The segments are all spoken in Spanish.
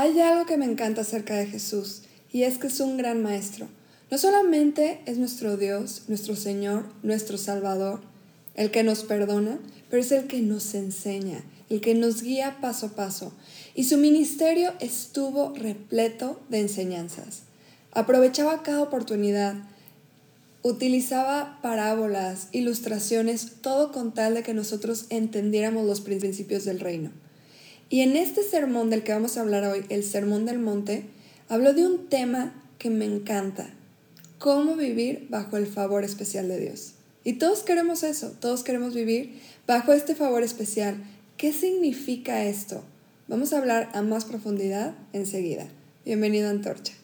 Hay algo que me encanta acerca de Jesús, y es que es un gran maestro. No solamente es nuestro Dios, nuestro Señor, nuestro Salvador, el que nos perdona, pero es el que nos enseña, el que nos guía paso a paso. Y su ministerio estuvo repleto de enseñanzas. Aprovechaba cada oportunidad, utilizaba parábolas, ilustraciones, todo con tal de que nosotros entendiéramos los principios del reino. Y en este sermón del que vamos a hablar hoy, el Sermón del Monte, habló de un tema que me encanta, cómo vivir bajo el favor especial de Dios. Y todos queremos eso, todos queremos vivir bajo este favor especial. ¿Qué significa esto? Vamos a hablar a más profundidad enseguida. Bienvenido a Antorcha.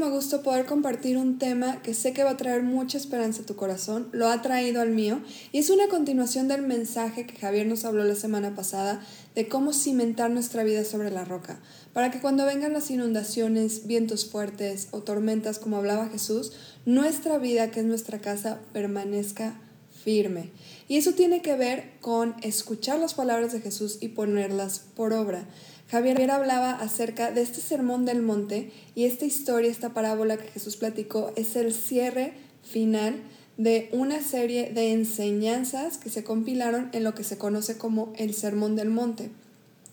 Muchísimo gusto poder compartir un tema que sé que va a traer mucha esperanza a tu corazón, lo ha traído al mío, y es una continuación del mensaje que Javier nos habló la semana pasada de cómo cimentar nuestra vida sobre la roca, para que cuando vengan las inundaciones, vientos fuertes o tormentas, como hablaba Jesús, nuestra vida, que es nuestra casa, permanezca firme. Y eso tiene que ver con escuchar las palabras de Jesús y ponerlas por obra. Javier hablaba acerca de este sermón del monte y esta historia, esta parábola que Jesús platicó, es el cierre final de una serie de enseñanzas que se compilaron en lo que se conoce como el Sermón del Monte.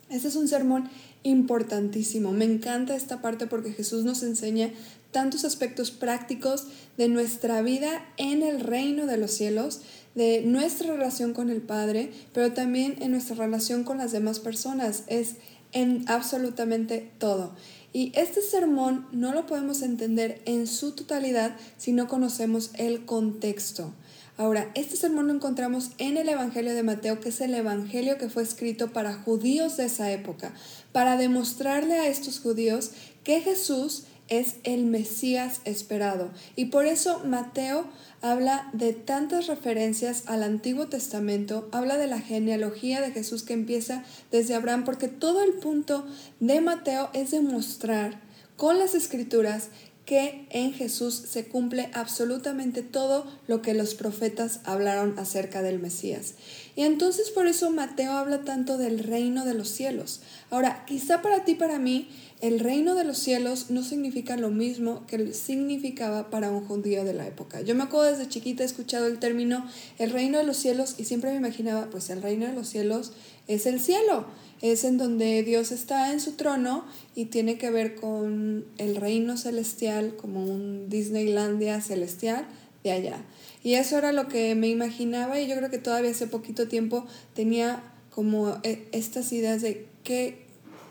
Este es un sermón importantísimo. Me encanta esta parte porque Jesús nos enseña tantos aspectos prácticos de nuestra vida en el reino de los cielos, de nuestra relación con el Padre, pero también en nuestra relación con las demás personas. Es en absolutamente todo. Y este sermón no lo podemos entender en su totalidad si no conocemos el contexto. Ahora, este sermón lo encontramos en el Evangelio de Mateo, que es el Evangelio que fue escrito para judíos de esa época, para demostrarle a estos judíos que Jesús es el Mesías esperado. Y por eso Mateo habla de tantas referencias al Antiguo Testamento, habla de la genealogía de Jesús que empieza desde Abraham, porque todo el punto de Mateo es demostrar con las escrituras que en Jesús se cumple absolutamente todo lo que los profetas hablaron acerca del Mesías. Y entonces por eso Mateo habla tanto del reino de los cielos. Ahora, quizá para ti, para mí, el reino de los cielos no significa lo mismo que significaba para un judío de la época. Yo me acuerdo desde chiquita he escuchado el término el reino de los cielos y siempre me imaginaba, pues el reino de los cielos es el cielo, es en donde Dios está en su trono y tiene que ver con el reino celestial, como un Disneylandia celestial de allá. Y eso era lo que me imaginaba y yo creo que todavía hace poquito tiempo tenía como eh, estas ideas de qué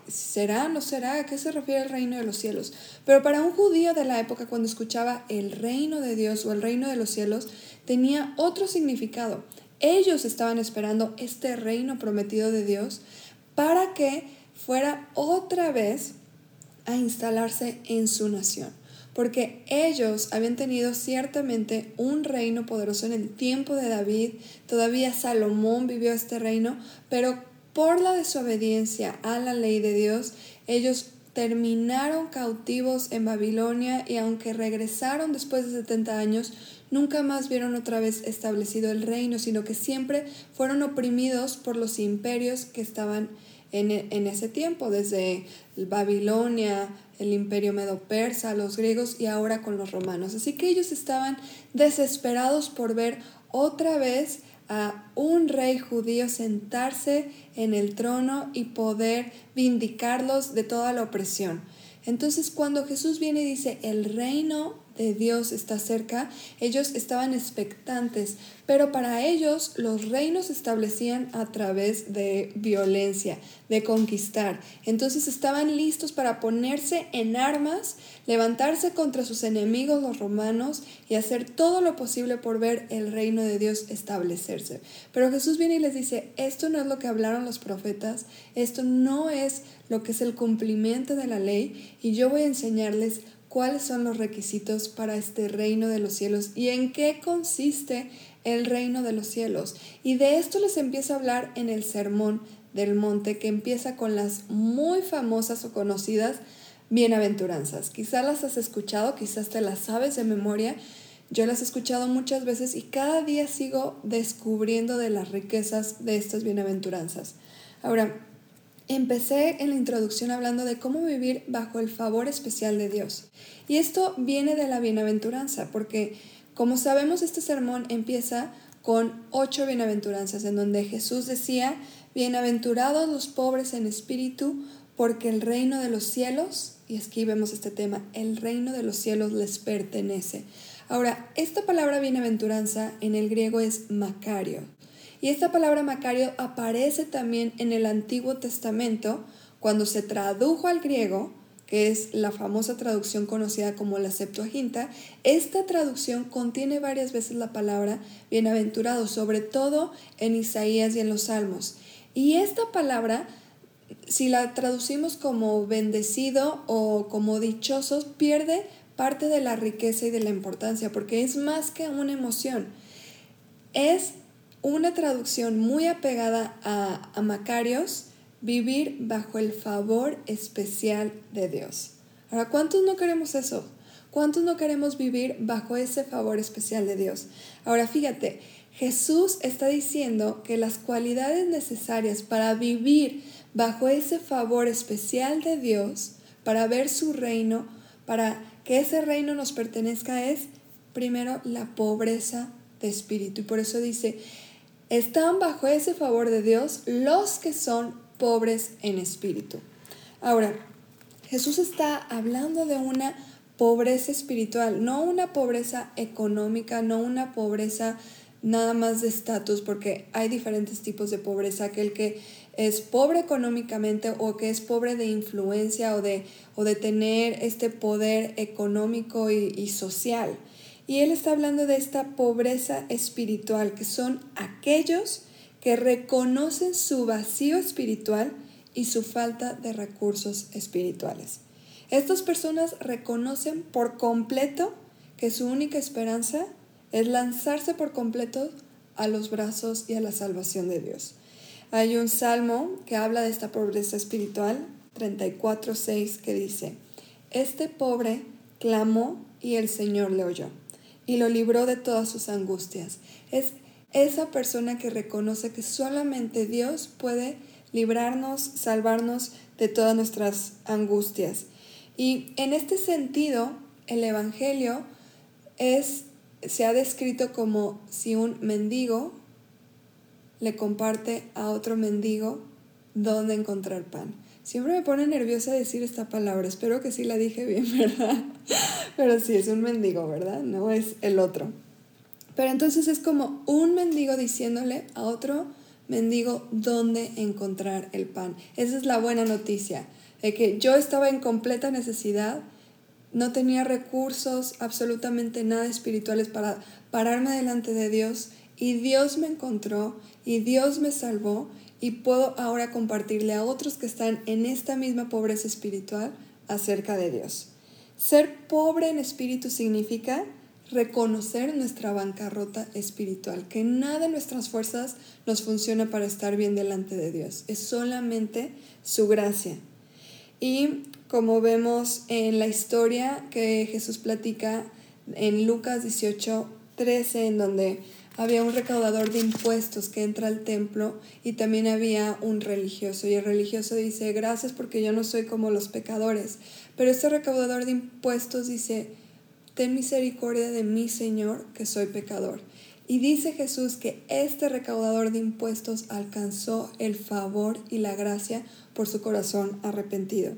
¿Será? ¿No será? ¿A qué se refiere el reino de los cielos? Pero para un judío de la época, cuando escuchaba el reino de Dios o el reino de los cielos, tenía otro significado. Ellos estaban esperando este reino prometido de Dios para que fuera otra vez a instalarse en su nación. Porque ellos habían tenido ciertamente un reino poderoso en el tiempo de David, todavía Salomón vivió este reino, pero por la desobediencia a la ley de Dios, ellos terminaron cautivos en Babilonia y aunque regresaron después de 70 años, nunca más vieron otra vez establecido el reino, sino que siempre fueron oprimidos por los imperios que estaban en, en ese tiempo, desde Babilonia, el imperio medo-persa, los griegos y ahora con los romanos. Así que ellos estaban desesperados por ver otra vez a un rey judío sentarse en el trono y poder vindicarlos de toda la opresión. Entonces cuando Jesús viene y dice, el reino de Dios está cerca, ellos estaban expectantes, pero para ellos los reinos se establecían a través de violencia, de conquistar. Entonces estaban listos para ponerse en armas, levantarse contra sus enemigos los romanos y hacer todo lo posible por ver el reino de Dios establecerse. Pero Jesús viene y les dice, esto no es lo que hablaron los profetas, esto no es lo que es el cumplimiento de la ley y yo voy a enseñarles cuáles son los requisitos para este reino de los cielos y en qué consiste el reino de los cielos. Y de esto les empieza a hablar en el sermón del Monte que empieza con las muy famosas o conocidas bienaventuranzas. Quizás las has escuchado, quizás te las sabes de memoria. Yo las he escuchado muchas veces y cada día sigo descubriendo de las riquezas de estas bienaventuranzas. Ahora, empecé en la introducción hablando de cómo vivir bajo el favor especial de Dios. Y esto viene de la bienaventuranza, porque como sabemos este sermón empieza con ocho bienaventuranzas, en donde Jesús decía, bienaventurados los pobres en espíritu, porque el reino de los cielos, y aquí vemos este tema, el reino de los cielos les pertenece. Ahora, esta palabra bienaventuranza en el griego es macario. Y esta palabra macario aparece también en el Antiguo Testamento cuando se tradujo al griego, que es la famosa traducción conocida como la Septuaginta. Esta traducción contiene varias veces la palabra bienaventurado, sobre todo en Isaías y en los Salmos. Y esta palabra si la traducimos como bendecido o como dichosos, pierde parte de la riqueza y de la importancia, porque es más que una emoción. Es una traducción muy apegada a, Macarios, vivir bajo el favor especial de Dios. Ahora, ¿cuántos no queremos eso? ¿Cuántos no queremos vivir bajo ese favor especial de Dios? Ahora, fíjate, Jesús está diciendo que las cualidades necesarias para vivir bajo ese favor especial de Dios para ver su reino, para que ese reino nos pertenezca es primero la pobreza de espíritu. Y por eso dice, están bajo ese favor de Dios los que son pobres en espíritu. Ahora, Jesús está hablando de una pobreza espiritual, no una pobreza económica, no una pobreza nada más de estatus, porque hay diferentes tipos de pobreza, aquel que es pobre económicamente o que es pobre de influencia o de, o de tener este poder económico y, y social. Y él está hablando de esta pobreza espiritual, que son aquellos que reconocen su vacío espiritual y su falta de recursos espirituales. Estas personas reconocen por completo que su única esperanza es lanzarse por completo a los brazos y a la salvación de Dios. Hay un salmo que habla de esta pobreza espiritual, 34.6, que dice, Este pobre clamó y el Señor le oyó y lo libró de todas sus angustias. Es esa persona que reconoce que solamente Dios puede librarnos, salvarnos de todas nuestras angustias. Y en este sentido, el Evangelio es se ha descrito como si un mendigo le comparte a otro mendigo dónde encontrar pan. Siempre me pone nerviosa decir esta palabra, espero que sí la dije bien, ¿verdad? Pero sí, es un mendigo, ¿verdad? No es el otro. Pero entonces es como un mendigo diciéndole a otro mendigo dónde encontrar el pan. Esa es la buena noticia, de que yo estaba en completa necesidad no tenía recursos, absolutamente nada espirituales para pararme delante de Dios y Dios me encontró y Dios me salvó y puedo ahora compartirle a otros que están en esta misma pobreza espiritual acerca de Dios. Ser pobre en espíritu significa reconocer nuestra bancarrota espiritual, que nada de nuestras fuerzas nos funciona para estar bien delante de Dios, es solamente su gracia. Y como vemos en la historia que Jesús platica en Lucas 18, 13, en donde había un recaudador de impuestos que entra al templo y también había un religioso. Y el religioso dice, gracias porque yo no soy como los pecadores. Pero este recaudador de impuestos dice, ten misericordia de mí, Señor, que soy pecador. Y dice Jesús que este recaudador de impuestos alcanzó el favor y la gracia por su corazón arrepentido.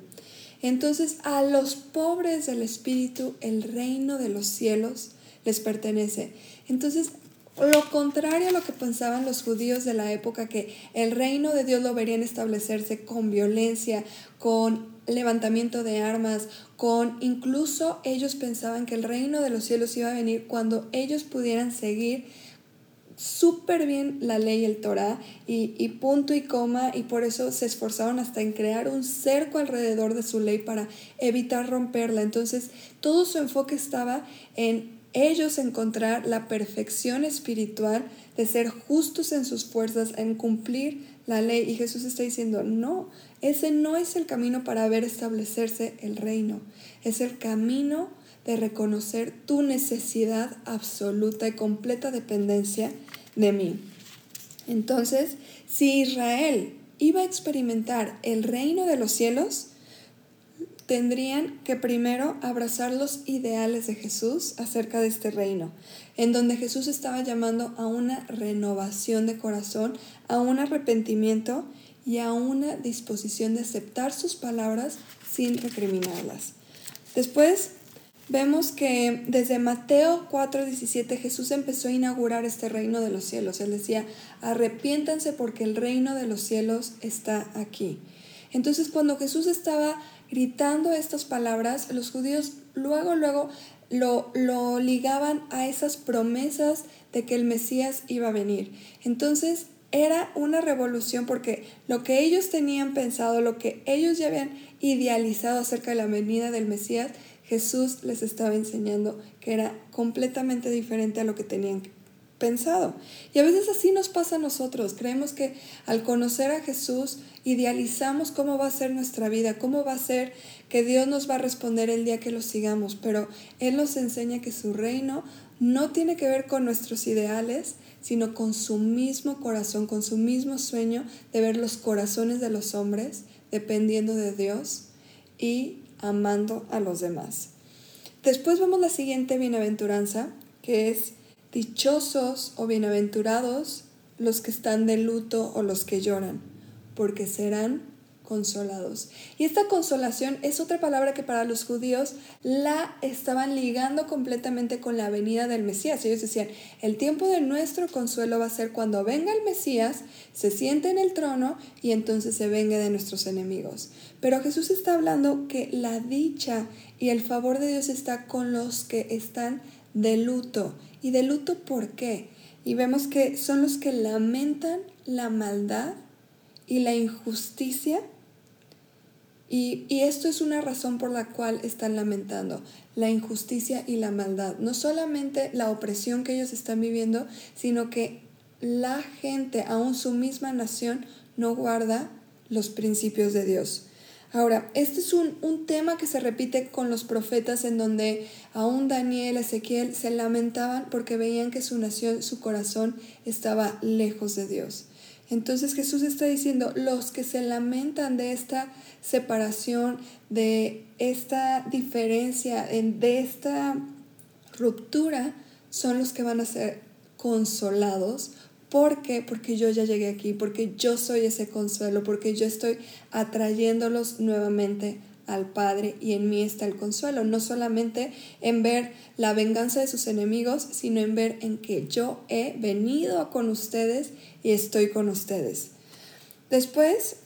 Entonces a los pobres del Espíritu el reino de los cielos les pertenece. Entonces, lo contrario a lo que pensaban los judíos de la época, que el reino de Dios lo verían establecerse con violencia, con levantamiento de armas, con incluso ellos pensaban que el reino de los cielos iba a venir cuando ellos pudieran seguir súper bien la ley, el Torah, y, y, punto y coma, y por eso se esforzaron hasta en crear un cerco alrededor de su ley para evitar romperla. Entonces, todo su enfoque estaba en ellos encontrar la perfección espiritual de ser justos en sus fuerzas, en cumplir la ley. Y Jesús está diciendo, no, ese no es el camino para ver establecerse el reino. Es el camino de reconocer tu necesidad absoluta y completa dependencia de mí. Entonces, si Israel iba a experimentar el reino de los cielos, tendrían que primero abrazar los ideales de Jesús acerca de este reino, en donde Jesús estaba llamando a una renovación de corazón, a un arrepentimiento y a una disposición de aceptar sus palabras sin recriminarlas. Después vemos que desde Mateo 4:17 Jesús empezó a inaugurar este reino de los cielos. Él decía, arrepiéntanse porque el reino de los cielos está aquí. Entonces cuando Jesús estaba gritando estas palabras, los judíos luego, luego lo, lo ligaban a esas promesas de que el Mesías iba a venir. Entonces era una revolución porque lo que ellos tenían pensado, lo que ellos ya habían idealizado acerca de la venida del Mesías, Jesús les estaba enseñando que era completamente diferente a lo que tenían pensado. Y a veces así nos pasa a nosotros. Creemos que al conocer a Jesús idealizamos cómo va a ser nuestra vida, cómo va a ser que Dios nos va a responder el día que lo sigamos, pero Él nos enseña que su reino no tiene que ver con nuestros ideales, sino con su mismo corazón, con su mismo sueño de ver los corazones de los hombres dependiendo de Dios y amando a los demás. Después vemos la siguiente bienaventuranza, que es Dichosos o bienaventurados los que están de luto o los que lloran, porque serán consolados. Y esta consolación es otra palabra que para los judíos la estaban ligando completamente con la venida del Mesías. Ellos decían, el tiempo de nuestro consuelo va a ser cuando venga el Mesías, se siente en el trono y entonces se venga de nuestros enemigos. Pero Jesús está hablando que la dicha y el favor de Dios está con los que están de luto ¿Y de luto por qué? Y vemos que son los que lamentan la maldad y la injusticia. Y, y, esto es una razón por la cual están lamentando, la injusticia y la maldad. No solamente la opresión que ellos están viviendo, sino que la gente, aún su misma nación, no guarda los principios de Dios. Ahora, este es un, tema que se repite con los profetas en donde aún Daniel, Ezequiel se lamentaban porque veían que su nación, su corazón estaba lejos de Dios. Entonces Jesús está diciendo, los que se lamentan de esta separación, de esta diferencia, de esta ruptura, son los que van a ser consolados ¿Por qué? Porque yo ya llegué aquí, porque yo soy ese consuelo, porque yo estoy atrayéndolos nuevamente al Padre y en mí está el consuelo, no solamente en ver la venganza de sus enemigos, sino en ver en que yo he venido con ustedes y estoy con ustedes. Después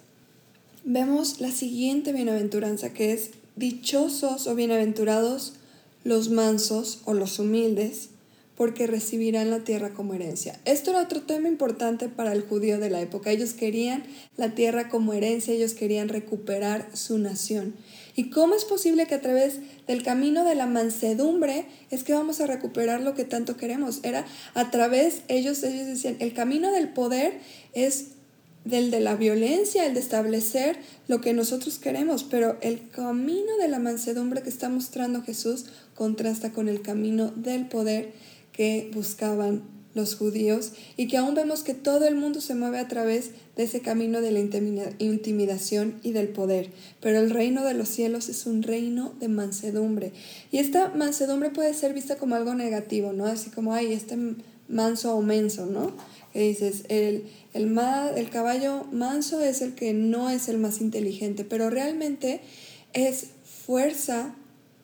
vemos la siguiente bienaventuranza que es dichosos o bienaventurados los mansos o los humildes, porque recibirán la tierra como herencia. Esto era otro tema importante para el judío de la época. Ellos querían la tierra como herencia, ellos querían recuperar su nación. ¿Y cómo es posible que a través del camino de la mansedumbre es que vamos a recuperar lo que tanto queremos? Era a través, ellos, ellos decían, el camino del poder es del de la violencia, el de establecer lo que nosotros queremos, pero el camino de la mansedumbre que está mostrando Jesús contrasta con el camino del poder que buscaban los judíos y que aún vemos que todo el mundo se mueve a través de ese camino de la intimidación y del poder. Pero el reino de los cielos es un reino de mansedumbre. Y esta mansedumbre puede ser vista como algo negativo, ¿no? Así como, ay, este manso o menso, ¿no? Que dices, el, el, el caballo manso es el que no es el más inteligente, pero realmente es fuerza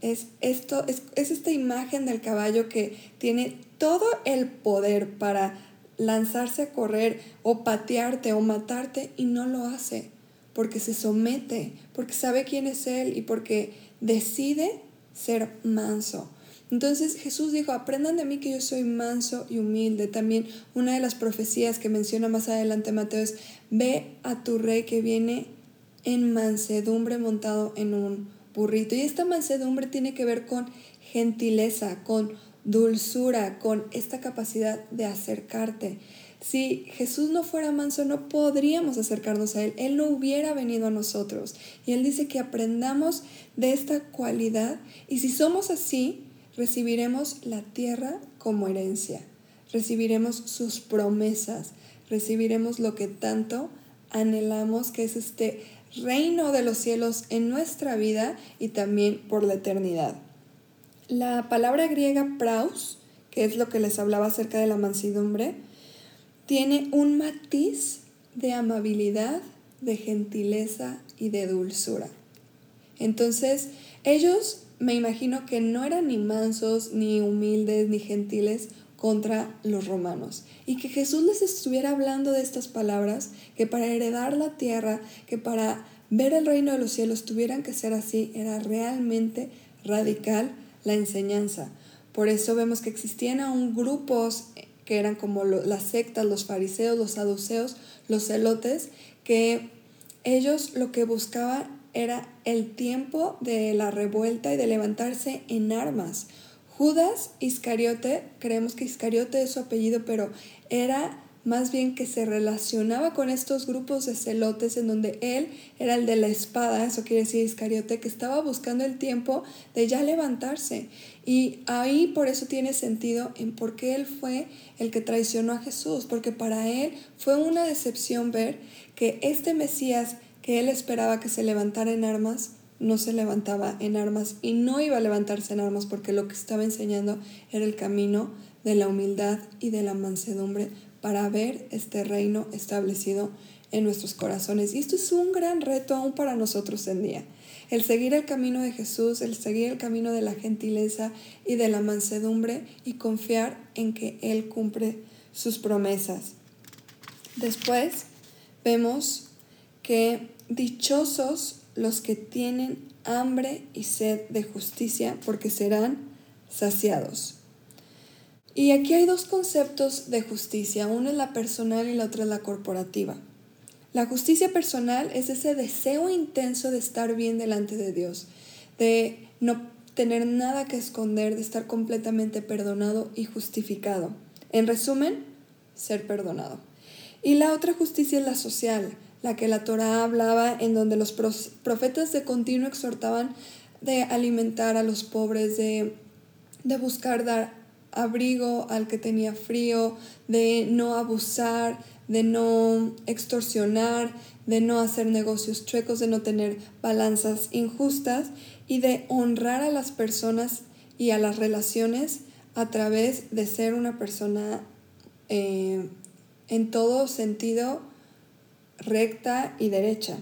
es, esto, es, esta imagen del caballo que tiene todo el poder para lanzarse a correr o patearte o matarte y no lo hace porque se somete, porque sabe quién es Él y porque decide ser manso. Entonces Jesús dijo, aprendan de mí que yo soy manso y humilde. También una de las profecías que menciona más adelante Mateo es, ve a tu rey que viene en mansedumbre montado en un y esta mansedumbre tiene que ver con gentileza, con dulzura, con esta capacidad de acercarte. Si Jesús no fuera manso, no podríamos acercarnos a Él. Él no hubiera venido a nosotros. Y Él dice que aprendamos de esta cualidad. Y si somos así, recibiremos la tierra como herencia. Recibiremos sus promesas. Recibiremos lo que tanto anhelamos, que es este reino de los cielos en nuestra vida y también por la eternidad. La palabra griega praus, que es lo que les hablaba acerca de la mansidumbre, tiene un matiz de amabilidad, de gentileza y de dulzura. Entonces, ellos me imagino que no eran ni mansos, ni humildes, ni gentiles contra los romanos. Y que Jesús les estuviera hablando de estas palabras, que para heredar la tierra, que para ver el reino de los cielos tuvieran que ser así, era realmente radical la enseñanza. Por eso vemos que existían aún grupos que eran como las sectas, los fariseos, los saduceos, los celotes, que ellos lo que buscaban era el tiempo de la revuelta y de levantarse en armas. Judas Iscariote, creemos que Iscariote es su apellido, pero era más bien que se relacionaba con estos grupos de celotes en donde él era el de la espada, eso quiere decir Iscariote, que estaba buscando el tiempo de ya levantarse. Y ahí por eso tiene sentido en por qué él fue el que traicionó a Jesús, porque para él fue una decepción ver que este Mesías que él esperaba que se levantara en armas, no se levantaba en armas y no iba a levantarse en armas porque lo que estaba enseñando era el camino de la humildad y de la mansedumbre para ver este reino establecido en nuestros corazones. Y esto es un gran reto aún para nosotros en día. El seguir el camino de Jesús, el seguir el camino de la gentileza y de la mansedumbre y confiar en que Él cumple sus promesas. Después vemos que dichosos los que tienen hambre y sed de justicia, porque serán saciados. Y aquí hay dos conceptos de justicia, uno es la personal y la otra es la corporativa. La justicia personal es ese deseo intenso de estar bien delante de Dios, de no tener nada que esconder, de estar completamente perdonado y justificado. En resumen, ser perdonado. Y la otra justicia es la social, la que la Torah hablaba, en donde los profetas de continuo exhortaban de alimentar a los pobres, de, de buscar dar abrigo al que tenía frío, de no abusar, de no extorsionar, de no hacer negocios chuecos, de no tener balanzas injustas y de honrar a las personas y a las relaciones a través de ser una persona eh, en todo sentido recta y derecha.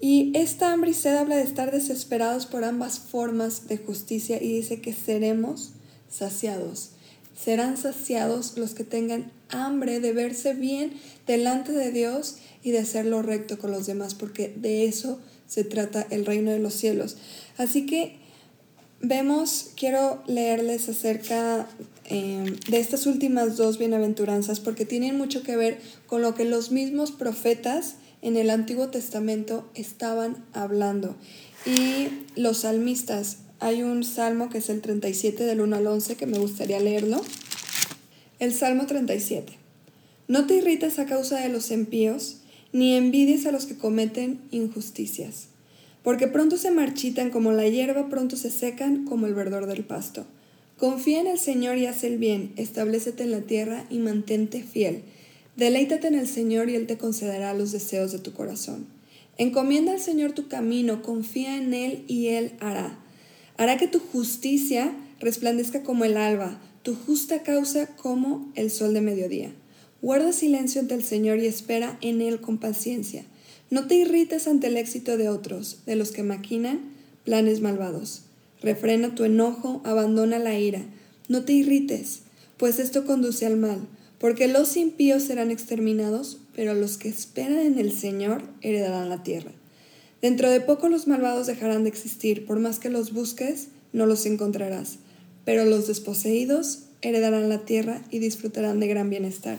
Y esta sed habla de estar desesperados por ambas formas de justicia y dice que seremos saciados. Serán saciados los que tengan hambre de verse bien delante de Dios y de hacer lo recto con los demás, porque de eso se trata el reino de los cielos. Así que vemos, quiero leerles acerca eh, de estas últimas dos bienaventuranzas, porque tienen mucho que ver con lo que los mismos profetas en el Antiguo Testamento estaban hablando. Y los salmistas, hay un salmo que es el 37 del 1 al 11 que me gustaría leerlo. El Salmo 37. No te irrites a causa de los impíos, ni envidies a los que cometen injusticias, porque pronto se marchitan como la hierba, pronto se secan como el verdor del pasto. Confía en el Señor y haz el bien, establecete en la tierra y mantente fiel. Deleítate en el Señor y Él te concederá los deseos de tu corazón. Encomienda al Señor tu camino, confía en Él y Él hará. Hará que tu justicia resplandezca como el alba, tu justa causa como el sol de mediodía. Guarda silencio ante el Señor y espera en Él con paciencia. No te irrites ante el éxito de otros, de los que maquinan planes malvados. Refrena tu enojo, abandona la ira. No te irrites, pues esto conduce al mal, porque los impíos serán exterminados, pero los que esperan en el Señor heredarán la tierra. Dentro de poco los malvados dejarán de existir, por más que los busques, no los encontrarás, pero los desposeídos heredarán la tierra y disfrutarán de gran bienestar.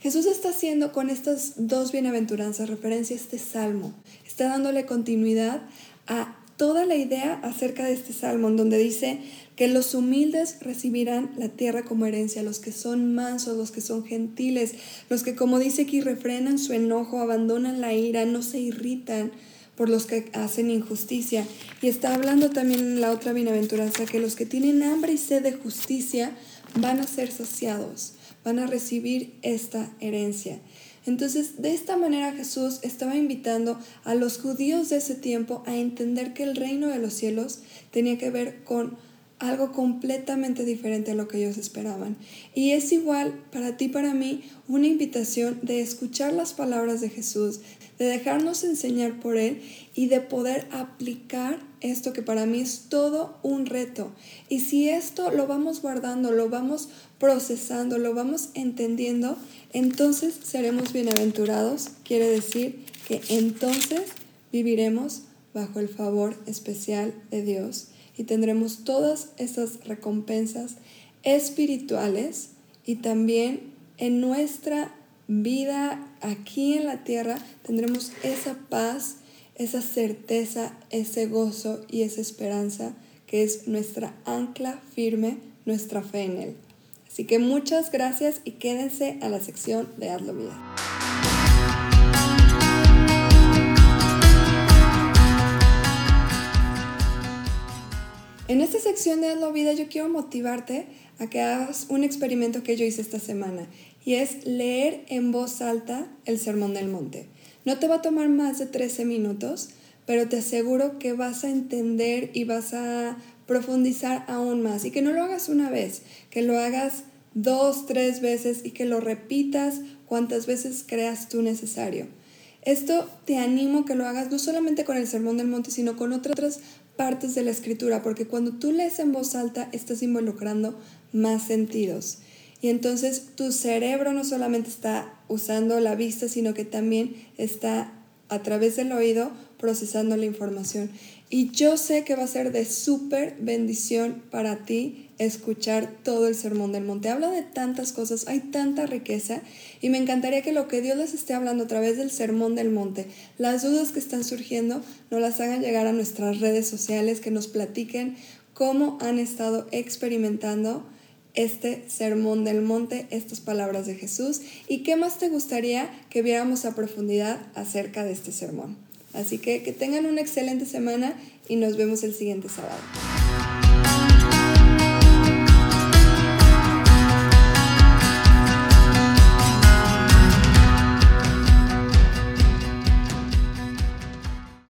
Jesús está haciendo con estas dos bienaventuranzas referencia a este salmo, está dándole continuidad a toda la idea acerca de este salmo, en donde dice, que los humildes recibirán la tierra como herencia, los que son mansos, los que son gentiles, los que como dice aquí refrenan su enojo, abandonan la ira, no se irritan por los que hacen injusticia. Y está hablando también en la otra bienaventuranza que los que tienen hambre y sed de justicia van a ser saciados, van a recibir esta herencia. Entonces, de esta manera Jesús estaba invitando a los judíos de ese tiempo a entender que el reino de los cielos tenía que ver con algo completamente diferente a lo que ellos esperaban. Y es igual para ti, para mí, una invitación de escuchar las palabras de Jesús, de dejarnos enseñar por Él y de poder aplicar esto que para mí es todo un reto. Y si esto lo vamos guardando, lo vamos procesando, lo vamos entendiendo, entonces seremos bienaventurados. Quiere decir que entonces viviremos bajo el favor especial de Dios y tendremos todas esas recompensas espirituales y también en nuestra vida aquí en la tierra tendremos esa paz, esa certeza, ese gozo y esa esperanza que es nuestra ancla firme, nuestra fe en Él. Así que muchas gracias y quédense a la sección de Hazlo Vida. En esta sección de Hazlo Vida yo quiero motivarte a que hagas un experimento que yo hice esta semana y es leer en voz alta el Sermón del Monte. No te va a tomar más de 13 minutos, pero te aseguro que vas a entender y vas a profundizar aún más y que no lo hagas una vez, que lo hagas dos, tres veces y que lo repitas cuantas veces creas tú necesario. Esto te animo que lo hagas no solamente con el Sermón del Monte, sino con otras partes de la escritura, porque cuando tú lees en voz alta estás involucrando más sentidos. Y entonces tu cerebro no solamente está usando la vista, sino que también está a través del oído procesando la información. Y yo sé que va a ser de súper bendición para ti escuchar todo el sermón del monte. Habla de tantas cosas, hay tanta riqueza y me encantaría que lo que Dios les esté hablando a través del sermón del monte, las dudas que están surgiendo, nos las hagan llegar a nuestras redes sociales, que nos platiquen cómo han estado experimentando este sermón del monte, estas palabras de Jesús y qué más te gustaría que viéramos a profundidad acerca de este sermón. Así que que tengan una excelente semana y nos vemos el siguiente sábado.